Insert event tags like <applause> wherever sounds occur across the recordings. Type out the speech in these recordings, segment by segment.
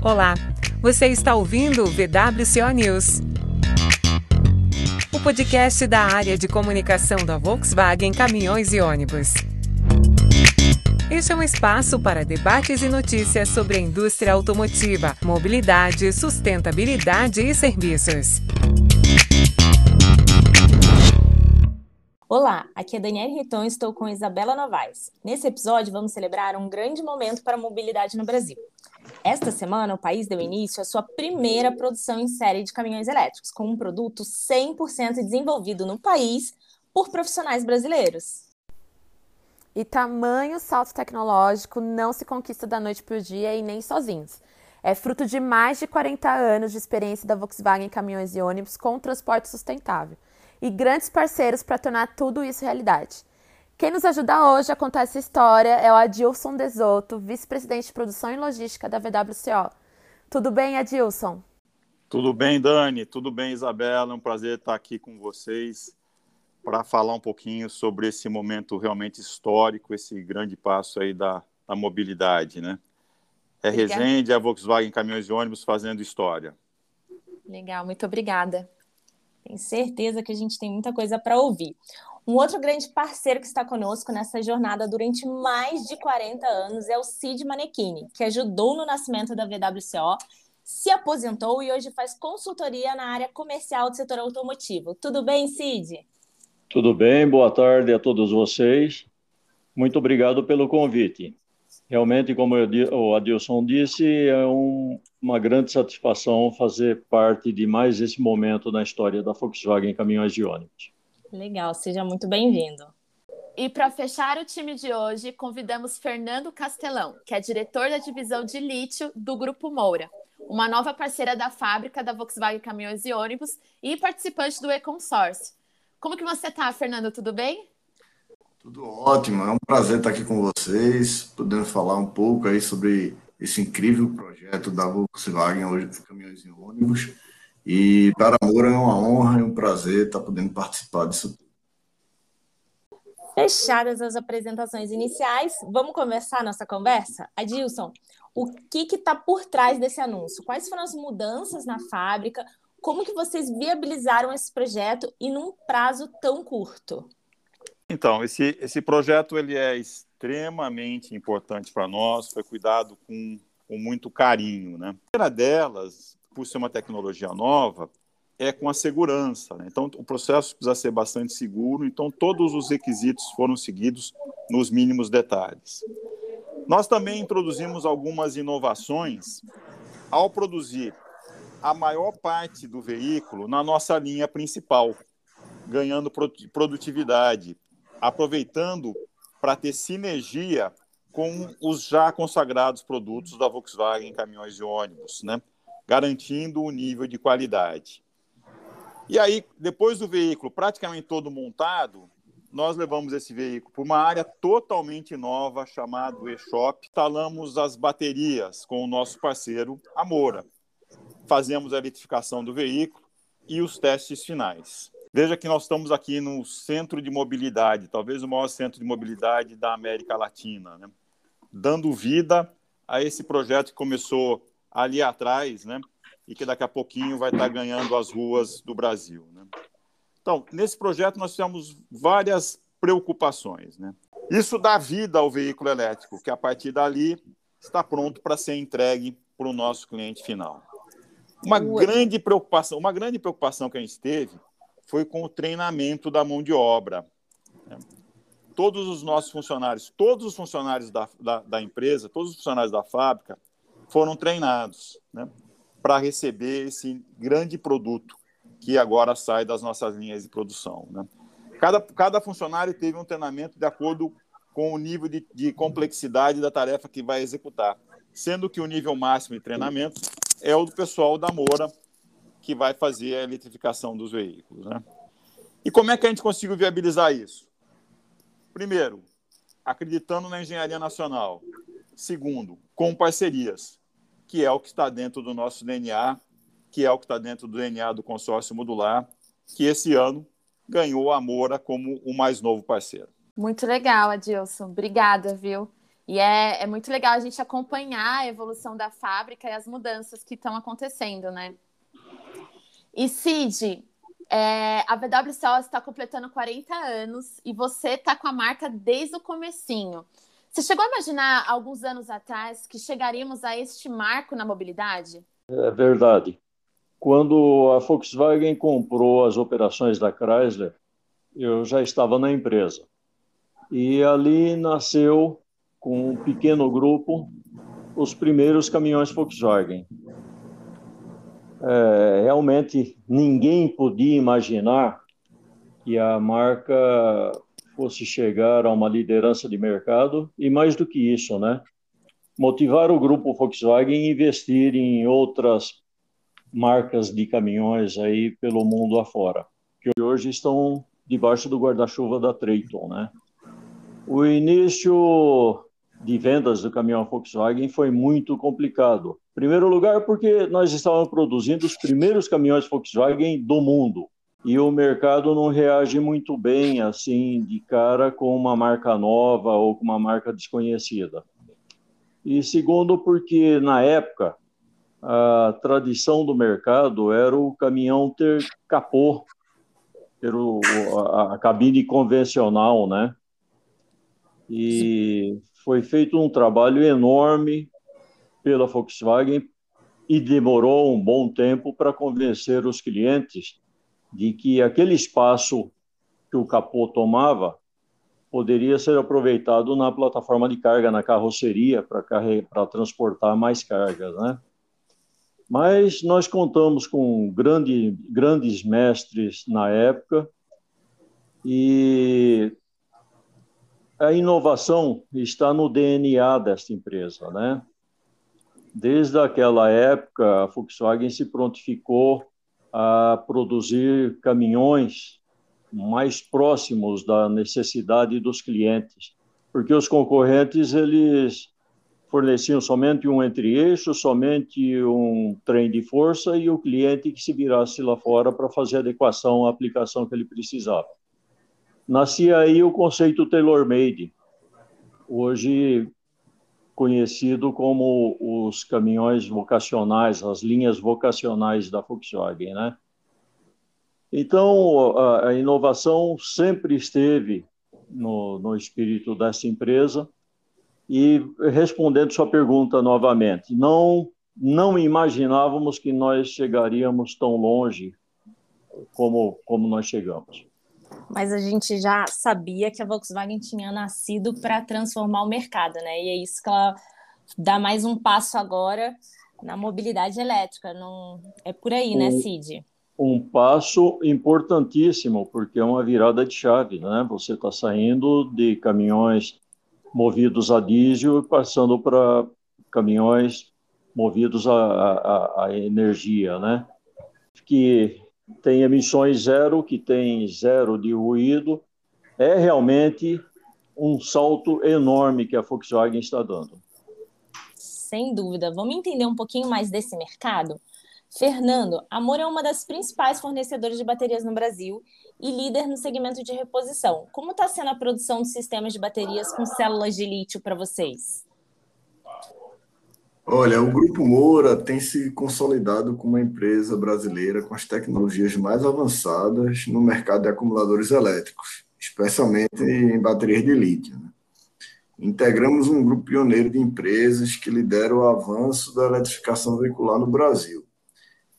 Olá, você está ouvindo o VWCO News. O podcast da área de comunicação da Volkswagen Caminhões e Ônibus. Este é um espaço para debates e notícias sobre a indústria automotiva, mobilidade, sustentabilidade e serviços. Olá, aqui é Daniela Riton e estou com Isabela Novaes. Nesse episódio, vamos celebrar um grande momento para a mobilidade no Brasil. Esta semana, o país deu início à sua primeira produção em série de caminhões elétricos, com um produto 100% desenvolvido no país por profissionais brasileiros. E tamanho salto tecnológico não se conquista da noite para o dia e nem sozinhos. É fruto de mais de 40 anos de experiência da Volkswagen Caminhões e Ônibus com transporte sustentável e grandes parceiros para tornar tudo isso realidade. Quem nos ajuda hoje a contar essa história é o Adilson Desoto, vice-presidente de produção e logística da VWCO. Tudo bem, Adilson? Tudo bem, Dani. Tudo bem, Isabela. É um prazer estar aqui com vocês para falar um pouquinho sobre esse momento realmente histórico, esse grande passo aí da, da mobilidade, né? É Obrigada. Resende, a Volkswagen Caminhões e Ônibus fazendo história. Legal, muito obrigada. Tenho certeza que a gente tem muita coisa para ouvir. Um outro grande parceiro que está conosco nessa jornada durante mais de 40 anos é o Cid Manequini, que ajudou no nascimento da VWCO, se aposentou e hoje faz consultoria na área comercial do setor automotivo. Tudo bem, Cid? Tudo bem, boa tarde a todos vocês. Muito obrigado pelo convite. Realmente, como o Adilson disse, é um, uma grande satisfação fazer parte de mais esse momento na história da Volkswagen Caminhões de Ônibus. Legal, seja muito bem-vindo. E para fechar o time de hoje, convidamos Fernando Castelão, que é diretor da divisão de lítio do Grupo Moura, uma nova parceira da fábrica da Volkswagen Caminhões e Ônibus e participante do E-Consórcio. Como que você está, Fernando? Tudo bem? Tudo ótimo, é um prazer estar aqui com vocês, podendo falar um pouco aí sobre esse incrível projeto da Volkswagen hoje Caminhões e Ônibus. E para a Moura é uma honra e um prazer estar podendo participar disso tudo. Fechadas as apresentações iniciais, vamos começar a nossa conversa? Adilson, o que está por trás desse anúncio? Quais foram as mudanças na fábrica? Como que vocês viabilizaram esse projeto e num prazo tão curto? Então, esse, esse projeto ele é extremamente importante para nós, foi cuidado com, com muito carinho. Né? A primeira delas, por ser uma tecnologia nova, é com a segurança. Né? Então, o processo precisa ser bastante seguro, então todos os requisitos foram seguidos nos mínimos detalhes. Nós também introduzimos algumas inovações ao produzir a maior parte do veículo na nossa linha principal, ganhando produtividade, aproveitando para ter sinergia com os já consagrados produtos da Volkswagen Caminhões e Ônibus, né? Garantindo o nível de qualidade. E aí, depois do veículo praticamente todo montado, nós levamos esse veículo para uma área totalmente nova chamada e-shop. Instalamos as baterias com o nosso parceiro Amora. Fazemos a eletrificação do veículo e os testes finais. Veja que nós estamos aqui no centro de mobilidade, talvez o maior centro de mobilidade da América Latina, né? dando vida a esse projeto que começou ali atrás, né? e que daqui a pouquinho vai estar ganhando as ruas do Brasil. Né? Então, nesse projeto nós tivemos várias preocupações. Né? Isso dá vida ao veículo elétrico, que a partir dali está pronto para ser entregue para o nosso cliente final. Uma grande preocupação, uma grande preocupação que a gente teve foi com o treinamento da mão de obra. Todos os nossos funcionários, todos os funcionários da, da, da empresa, todos os funcionários da fábrica foram treinados né, para receber esse grande produto que agora sai das nossas linhas de produção. Né? Cada, cada funcionário teve um treinamento de acordo com o nível de, de complexidade da tarefa que vai executar, sendo que o nível máximo de treinamento é o do pessoal da Moura, que vai fazer a eletrificação dos veículos. Né? E como é que a gente conseguiu viabilizar isso? Primeiro, acreditando na engenharia nacional. Segundo, com parcerias, que é o que está dentro do nosso DNA, que é o que está dentro do DNA do consórcio modular, que esse ano ganhou a Moura como o mais novo parceiro. Muito legal, Adilson. Obrigada, viu? E é, é muito legal a gente acompanhar a evolução da fábrica e as mudanças que estão acontecendo, né? E Cid, é, a VWCO está completando 40 anos e você está com a marca desde o comecinho. Você chegou a imaginar alguns anos atrás que chegaríamos a este marco na mobilidade? É verdade. Quando a Volkswagen comprou as operações da Chrysler, eu já estava na empresa. E ali nasceu, com um pequeno grupo, os primeiros caminhões Volkswagen. É, realmente ninguém podia imaginar que a marca fosse chegar a uma liderança de mercado e mais do que isso, né? Motivar o grupo Volkswagen a investir em outras marcas de caminhões aí pelo mundo afora, que hoje estão debaixo do guarda-chuva da Traton, né? O início de vendas do caminhão Volkswagen foi muito complicado. Em primeiro lugar, porque nós estávamos produzindo os primeiros caminhões Volkswagen do mundo e o mercado não reage muito bem assim de cara com uma marca nova ou com uma marca desconhecida. E segundo, porque na época a tradição do mercado era o caminhão ter capô, ter o, a, a cabine convencional, né? E foi feito um trabalho enorme pela Volkswagen e demorou um bom tempo para convencer os clientes de que aquele espaço que o capô tomava poderia ser aproveitado na plataforma de carga, na carroceria, para transportar mais cargas, né? Mas nós contamos com grande, grandes mestres na época e a inovação está no DNA desta empresa, né? Desde aquela época, a Volkswagen se prontificou a produzir caminhões mais próximos da necessidade dos clientes, porque os concorrentes eles forneciam somente um entre-eixo, somente um trem de força e o cliente que se virasse lá fora para fazer a adequação à aplicação que ele precisava. Nascia aí o conceito tailor-made, hoje conhecido como os caminhões vocacionais, as linhas vocacionais da Volkswagen, né? Então, a, inovação sempre esteve no, no espírito dessa empresa. E respondendo sua pergunta novamente, não não imaginávamos que nós chegaríamos tão longe como como nós chegamos. Mas a gente já sabia que a Volkswagen tinha nascido para transformar o mercado, né? E é isso que ela dá mais um passo agora na mobilidade elétrica. Não é por aí, né, Cid? Um passo importantíssimo, porque é uma virada de chave, né? Você está saindo de caminhões movidos a diesel e passando para caminhões movidos a, a, a energia, né? Que tem emissões zero, que tem zero de ruído, é realmente um salto enorme que a Volkswagen está dando. Sem dúvida. Vamos entender um pouquinho mais desse mercado? Fernando, a Moura é uma das principais fornecedoras de baterias no Brasil e líder no segmento de reposição. Como está sendo a produção de sistemas de baterias com células de lítio para vocês? Olha, o Grupo Moura tem se consolidado como uma empresa brasileira com as tecnologias mais avançadas no mercado de acumuladores elétricos, especialmente em baterias de lítio. Né? Integramos um grupo pioneiro de empresas que lidera o avanço da eletrificação veicular no Brasil.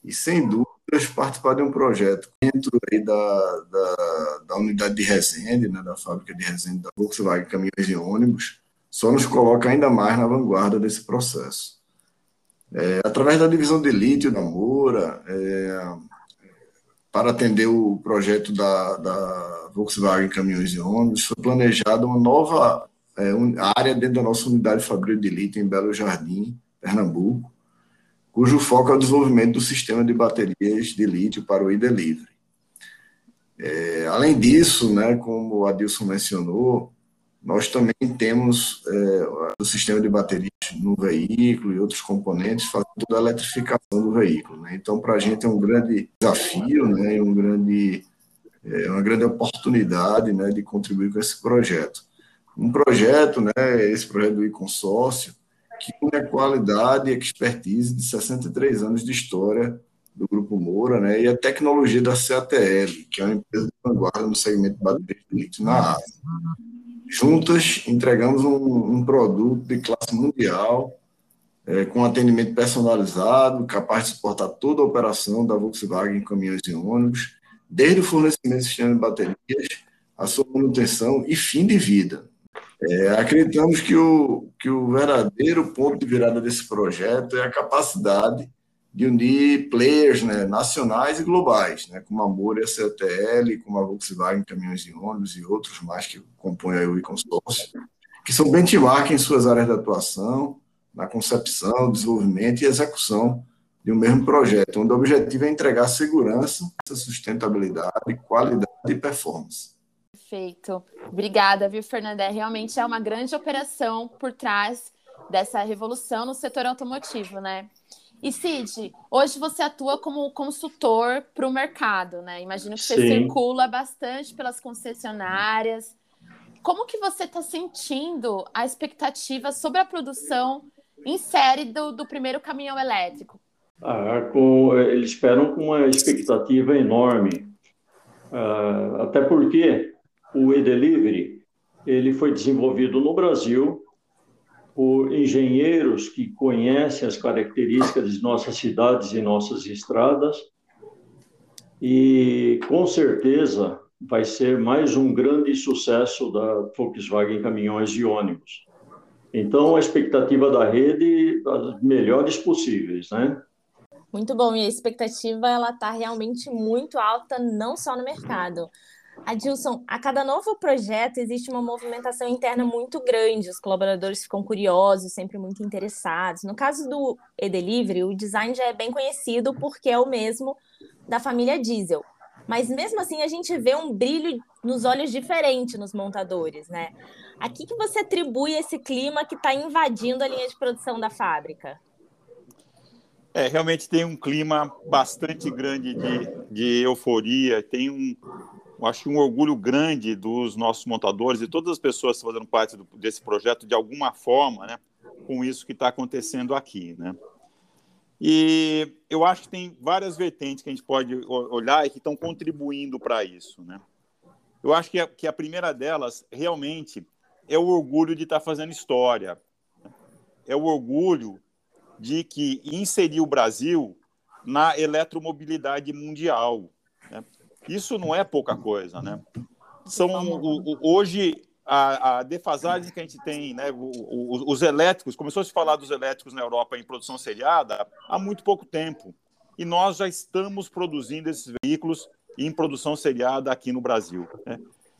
E, sem dúvidas, participar de um projeto dentro da, da, da unidade de Resende, né, da fábrica de Resende da Volkswagen Caminhões e Ônibus, só nos coloca ainda mais na vanguarda desse processo. É, através da divisão de lítio da Moura, é, para atender o projeto da, da, Volkswagen Caminhões e Ônibus, foi planejada uma nova é, área dentro da nossa unidade fabril de lítio em Belo Jardim, Pernambuco, cujo foco é o desenvolvimento do sistema de baterias de lítio para o e-delivery. É, além disso, né, como o Adilson mencionou, nós também temos é, o sistema de baterias no veículo e outros componentes fazendo toda a eletrificação do veículo. Né? Então, para a gente é um grande desafio, né, um grande, é uma grande oportunidade né, de contribuir com esse projeto. um projeto, né, esse projeto do e-consórcio, que une a qualidade e expertise de 63 anos de história do Grupo Moura, né, e a tecnologia da CATL, que é uma empresa de vanguarda no segmento de baterias de na Ásia. Juntas, entregamos um, um produto de classe mundial, é, com atendimento personalizado, capaz de suportar toda a operação da Volkswagen em caminhões e ônibus, desde o fornecimento de sistema de baterias, a sua manutenção e fim de vida. É, acreditamos que o, que o verdadeiro ponto de virada desse projeto é a capacidade de unir players né, nacionais e globais, né, como a Moura a CTL, como a Volkswagen Caminhões e Ônibus e outros mais que compõem o e-consórcio, que são benchmark em suas áreas de atuação, na concepção, desenvolvimento e execução de um mesmo projeto, onde o objetivo é entregar segurança, sustentabilidade, qualidade e performance. Perfeito. Obrigada, viu, Fernanda? Realmente é uma grande operação por trás dessa revolução no setor automotivo, né? E Cid, hoje você atua como consultor para o mercado, né? Imagino que você Sim. circula bastante pelas concessionárias. Como que você está sentindo a expectativa sobre a produção em série do, do primeiro caminhão elétrico? Ah, com, eles esperam com uma expectativa enorme, ah, até porque o e-delivery ele foi desenvolvido no Brasil por engenheiros que conhecem as características de nossas cidades e nossas estradas e com certeza vai ser mais um grande sucesso da Volkswagen Caminhões e Ônibus. Então, a expectativa da rede, as melhores possíveis, né? Muito bom, e a expectativa ela está realmente muito alta, não só no mercado. Adilson, a cada novo projeto existe uma movimentação interna muito grande, os colaboradores ficam curiosos, sempre muito interessados. No caso do e-delivery, o design já é bem conhecido porque é o mesmo da família Diesel. Mas mesmo assim a gente vê um brilho nos olhos diferente nos montadores, né? A que, que você atribui esse clima que está invadindo a linha de produção da fábrica? É, realmente tem um clima bastante grande de, de euforia, tem um, acho que um orgulho grande dos nossos montadores e todas as pessoas que fazendo parte do, desse projeto de alguma forma, né, com isso que está acontecendo aqui, né. E eu acho que tem várias vertentes que a gente pode olhar e que estão contribuindo para isso, né. Eu acho que a, que a primeira delas realmente é o orgulho de estar tá fazendo história, é o orgulho de que inserir o Brasil na eletromobilidade mundial. Né? Isso não é pouca coisa, né? São o, o, hoje a, a, defasagem que a gente tem, né? O, os elétricos começou a se falar dos elétricos na Europa em produção seriada há muito pouco tempo e nós já estamos produzindo esses veículos em produção seriada aqui no Brasil. Né?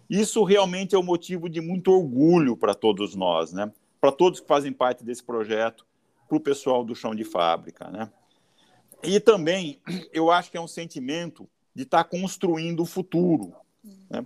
Isso realmente é um motivo de muito orgulho para todos nós, né? Para todos que fazem parte desse projeto para o pessoal do chão de fábrica. Né? E também eu acho que é um sentimento de estar tá construindo o futuro, né?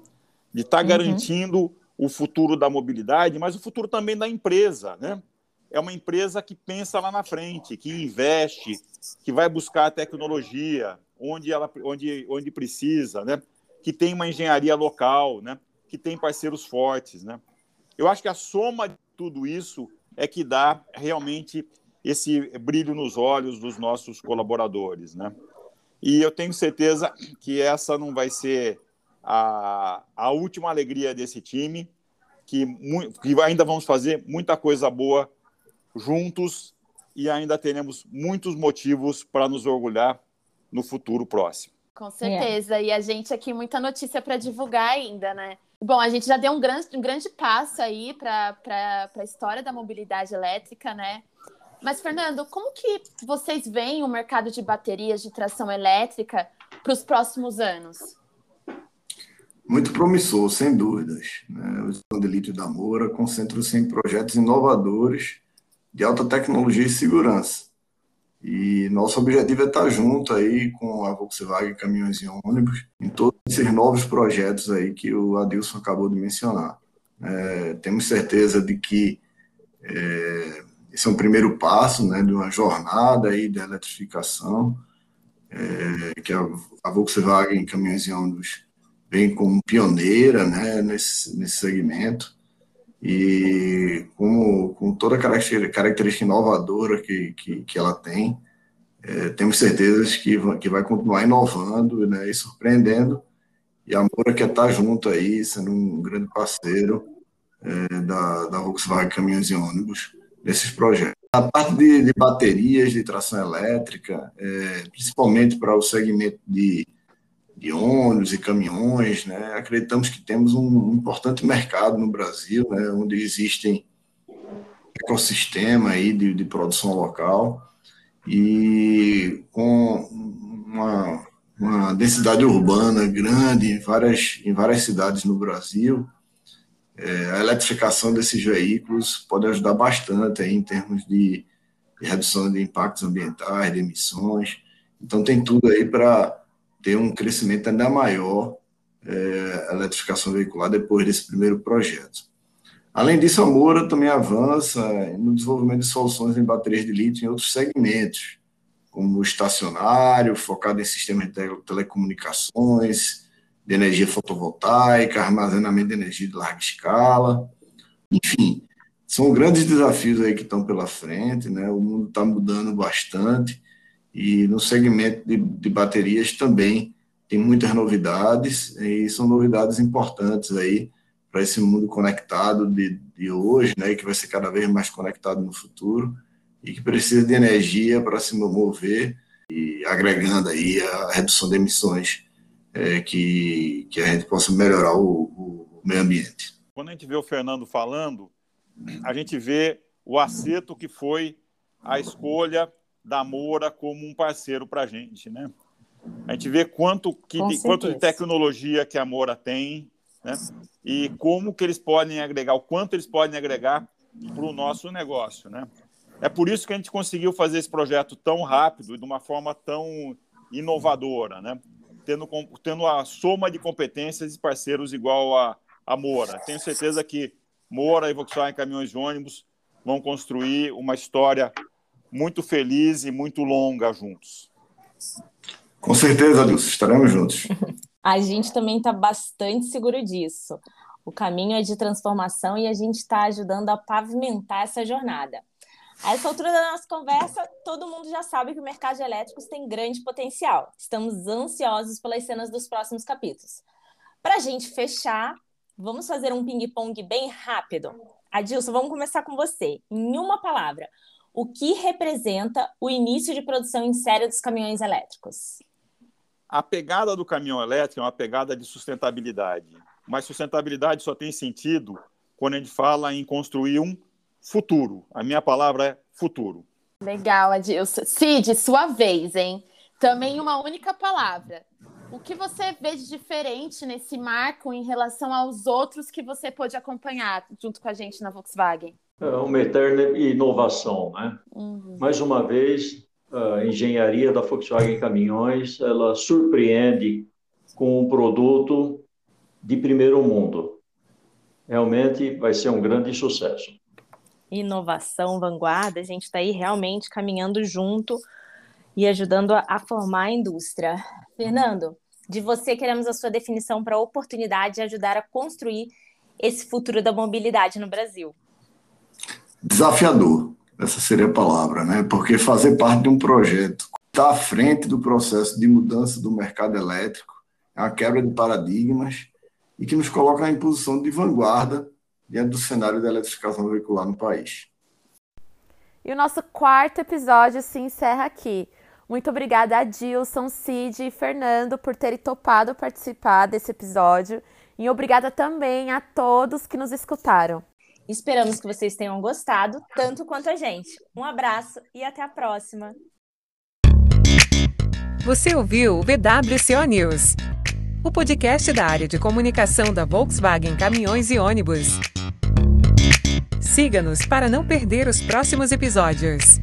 de estar tá uhum. garantindo o futuro da mobilidade, mas o futuro também da empresa. Né? É uma empresa que pensa lá na frente, que investe, que vai buscar a tecnologia onde, ela, onde, onde precisa, né? que tem uma engenharia local, né? que tem parceiros fortes. Né? Eu acho que a soma de tudo isso é que dá realmente esse brilho nos olhos dos nossos colaboradores, né? E eu tenho certeza que essa não vai ser a, a última alegria desse time, que, que ainda vamos fazer muita coisa boa juntos e ainda teremos muitos motivos para nos orgulhar no futuro próximo. Com certeza. É. E a gente aqui, muita notícia para divulgar ainda, né? Bom, a gente já deu um grande, um grande passo aí para a história da mobilidade elétrica, né? Mas, Fernando, como que vocês veem o mercado de baterias de tração elétrica para os próximos anos? Muito promissor, sem dúvidas. Né? O Estado da Moura concentra-se em projetos inovadores de alta tecnologia e segurança. E nosso objetivo é estar junto aí com a Volkswagen Caminhões e Ônibus em todos esses novos projetos aí que o Adilson acabou de mencionar. É, temos certeza de que é, esse é um primeiro passo né, de uma jornada aí de eletrificação, é, que a, Volkswagen Caminhões e Ônibus vem como pioneira né, nesse, nesse segmento. e com, com toda a característica inovadora que, que, que ela tem, é, temos certezas que, que vai continuar inovando né, e surpreendendo, e a Moura quer estar junto aí, sendo um grande parceiro é, da, da Volkswagen Caminhões e Ônibus nesses projetos. A parte de, de baterias de tração elétrica, é, principalmente para o segmento de, de ônibus e caminhões, né? Acreditamos que temos um importante mercado no Brasil, né? Onde existem ecossistema aí de, de produção local e com uma, uma densidade urbana grande em várias, em várias cidades no Brasil, é, a eletrificação desses veículos pode ajudar bastante aí em termos de, de redução de impactos ambientais, de emissões. Então, tem tudo aí para ter um crescimento ainda maior é, a eletrificação veicular depois desse primeiro projeto. Além disso, a Moura também avança no desenvolvimento de soluções em baterias de lítio em outros segmentos, como estacionário, focado em sistemas de telecomunicações, de energia fotovoltaica, armazenamento de energia de larga escala. Enfim, são grandes desafios aí que estão pela frente, né? O mundo está mudando bastante e no segmento de, de baterias também tem muitas novidades, e são novidades importantes aí para esse mundo conectado de, de hoje, né, que vai ser cada vez mais conectado no futuro, e que precisa de energia para se mover, e agregando aí a redução de emissões, é, que, que a gente possa melhorar o, o meio ambiente. Quando a gente vê o Fernando falando, a gente vê o acerto que foi a escolha da Moura como um parceiro para a gente, né? A gente vê quanto, que, quanto de tecnologia que a Moura tem, né? E como que eles podem agregar, o quanto eles podem agregar para o nosso negócio, né? É por isso que a gente conseguiu fazer esse projeto tão rápido e de uma forma tão inovadora, né? Tendo, tendo a soma de competências e parceiros igual a, a Moura. Tenho certeza que Moura e Volkswagen Caminhões e Ônibus vão construir uma história muito feliz e muito longa juntos. Com certeza, Adilson, estaremos juntos. <laughs> A gente também está bastante seguro disso. O caminho é de transformação e a gente está ajudando a pavimentar essa jornada. A essa altura da nossa conversa, todo mundo já sabe que o mercado de elétricos tem grande potencial. Estamos ansiosos pelas cenas dos próximos capítulos. Para a gente fechar, vamos fazer um ping-pong bem rápido. Adilson, vamos começar com você. Em uma palavra, o que representa o início de produção em série dos caminhões elétricos? A pegada do caminhão elétrico é uma pegada de sustentabilidade, mas sustentabilidade só tem sentido quando a gente fala em construir um futuro. A minha palavra é futuro. Legal, Adilson. Cid, sua vez, hein? Também uma única palavra. O que você vê de diferente nesse marco em relação aos outros que você pôde acompanhar junto com a gente na Volkswagen? É uma eterna inovação, né? Uhum. Mais uma vez, a engenharia da Volkswagen Caminhões, ela surpreende com um produto de primeiro mundo. Realmente vai ser um grande sucesso. Inovação, vanguarda, a gente está aí realmente caminhando junto e ajudando a, a formar a indústria. Fernando, de você queremos a sua definição para a oportunidade de ajudar a construir esse futuro da mobilidade no Brasil desafiador, essa seria a palavra, né? Porque fazer parte de um projeto está à frente do processo de mudança do mercado elétrico, é uma quebra de paradigmas e que nos coloca em posição de vanguarda diante do cenário da eletrificação veicular no país. E o nosso quarto episódio se encerra aqui. Muito obrigada a Dilson, Cid e Fernando por terem topado participar desse episódio. E obrigada também a todos que nos escutaram. Esperamos que vocês tenham gostado, tanto quanto a gente. Um abraço e até a próxima. Você ouviu o VWCO News, o podcast da área de comunicação da Volkswagen Caminhões e Ônibus. Siga-nos para não perder os próximos episódios.